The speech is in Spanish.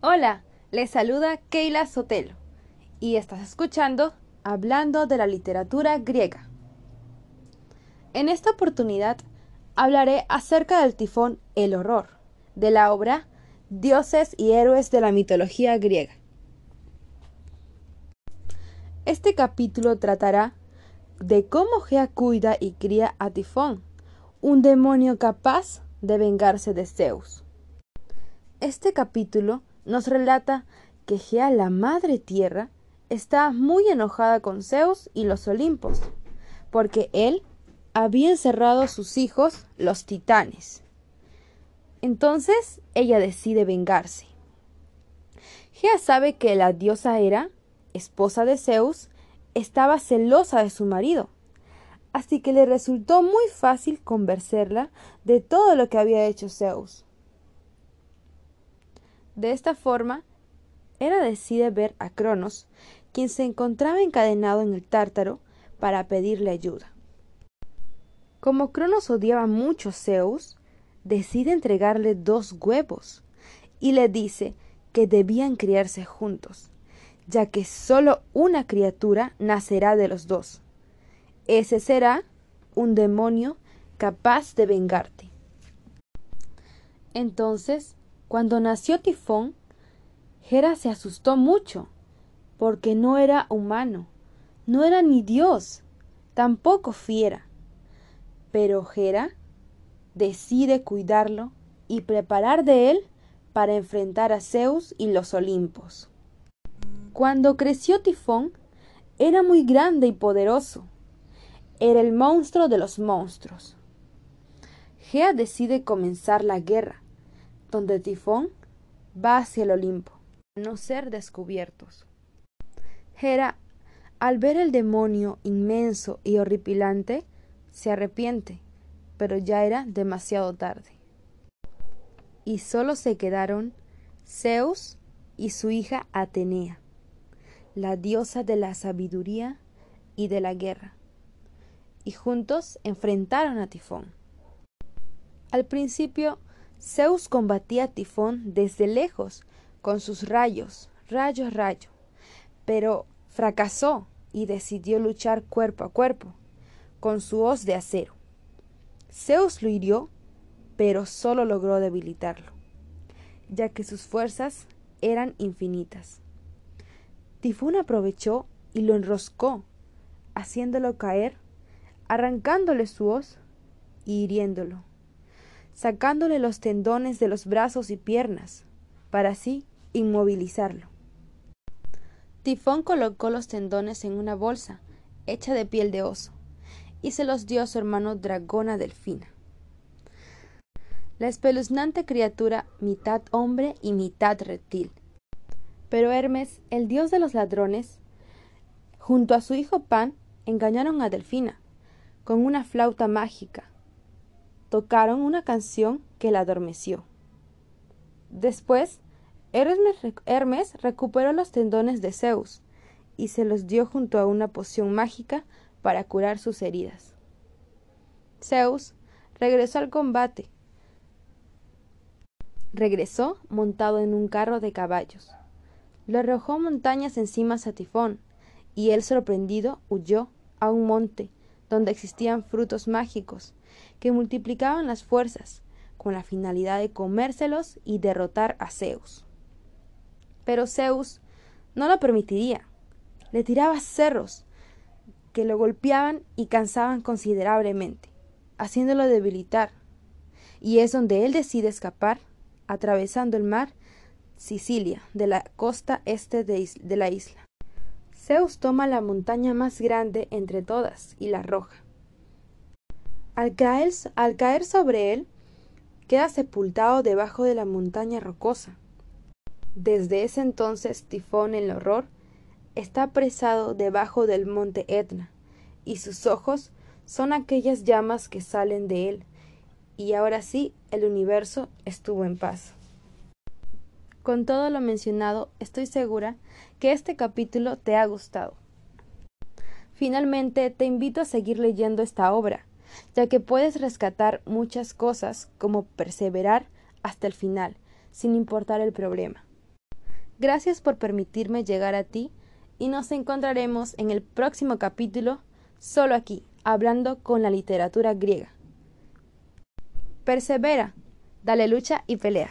Hola, les saluda Keila Sotelo y estás escuchando Hablando de la literatura griega. En esta oportunidad hablaré acerca del tifón El Horror, de la obra Dioses y Héroes de la Mitología Griega. Este capítulo tratará de cómo Gea cuida y cría a Tifón, un demonio capaz de vengarse de Zeus. Este capítulo nos relata que Gea, la madre tierra, está muy enojada con Zeus y los Olimpos, porque él había encerrado a sus hijos, los titanes. Entonces ella decide vengarse. Gea sabe que la diosa Hera, esposa de Zeus, estaba celosa de su marido, así que le resultó muy fácil convencerla de todo lo que había hecho Zeus. De esta forma, Hera decide ver a Cronos, quien se encontraba encadenado en el tártaro, para pedirle ayuda. Como Cronos odiaba mucho a Zeus, decide entregarle dos huevos y le dice que debían criarse juntos, ya que sólo una criatura nacerá de los dos. Ese será un demonio capaz de vengarte. Entonces, cuando nació Tifón, Hera se asustó mucho, porque no era humano, no era ni Dios, tampoco fiera. Pero Hera decide cuidarlo y preparar de él para enfrentar a Zeus y los Olimpos. Cuando creció Tifón, era muy grande y poderoso. Era el monstruo de los monstruos. Gea decide comenzar la guerra, donde Tifón va hacia el Olimpo, a no ser descubiertos. Hera, al ver el demonio inmenso y horripilante, se arrepiente, pero ya era demasiado tarde. Y solo se quedaron Zeus y su hija Atenea la diosa de la sabiduría y de la guerra, y juntos enfrentaron a Tifón. Al principio, Zeus combatía a Tifón desde lejos, con sus rayos, rayo a rayo, pero fracasó y decidió luchar cuerpo a cuerpo, con su hoz de acero. Zeus lo hirió, pero solo logró debilitarlo, ya que sus fuerzas eran infinitas. Tifón aprovechó y lo enroscó, haciéndolo caer, arrancándole su hoz y hiriéndolo, sacándole los tendones de los brazos y piernas, para así inmovilizarlo. Tifón colocó los tendones en una bolsa hecha de piel de oso y se los dio a su hermano Dragona Delfina. La espeluznante criatura mitad hombre y mitad reptil pero Hermes, el dios de los ladrones, junto a su hijo Pan, engañaron a Delfina con una flauta mágica. Tocaron una canción que la adormeció. Después, Hermes, recuperó los tendones de Zeus y se los dio junto a una poción mágica para curar sus heridas. Zeus regresó al combate. Regresó montado en un carro de caballos. Le arrojó montañas encima a Tifón, y él sorprendido huyó a un monte donde existían frutos mágicos que multiplicaban las fuerzas con la finalidad de comérselos y derrotar a Zeus. Pero Zeus no lo permitiría. Le tiraba cerros que lo golpeaban y cansaban considerablemente, haciéndolo debilitar. Y es donde él decide escapar, atravesando el mar Sicilia, de la costa este de, la isla. Zeus toma la montaña más grande entre todas y la arroja. Al caer, al caer sobre él, queda sepultado debajo de la montaña rocosa. Desde ese entonces Tifón el horror está apresado debajo del monte Etna, y sus ojos son aquellas llamas que salen de él, y ahora sí el universo estuvo en paz. Con todo lo mencionado, estoy segura que este capítulo te ha gustado. Finalmente, te invito a seguir leyendo esta obra, ya que puedes rescatar muchas cosas como perseverar hasta el final, sin importar el problema. Gracias por permitirme llegar a ti y nos encontraremos en el próximo capítulo, solo aquí, hablando con la literatura griega. Persevera, dale lucha y pelea.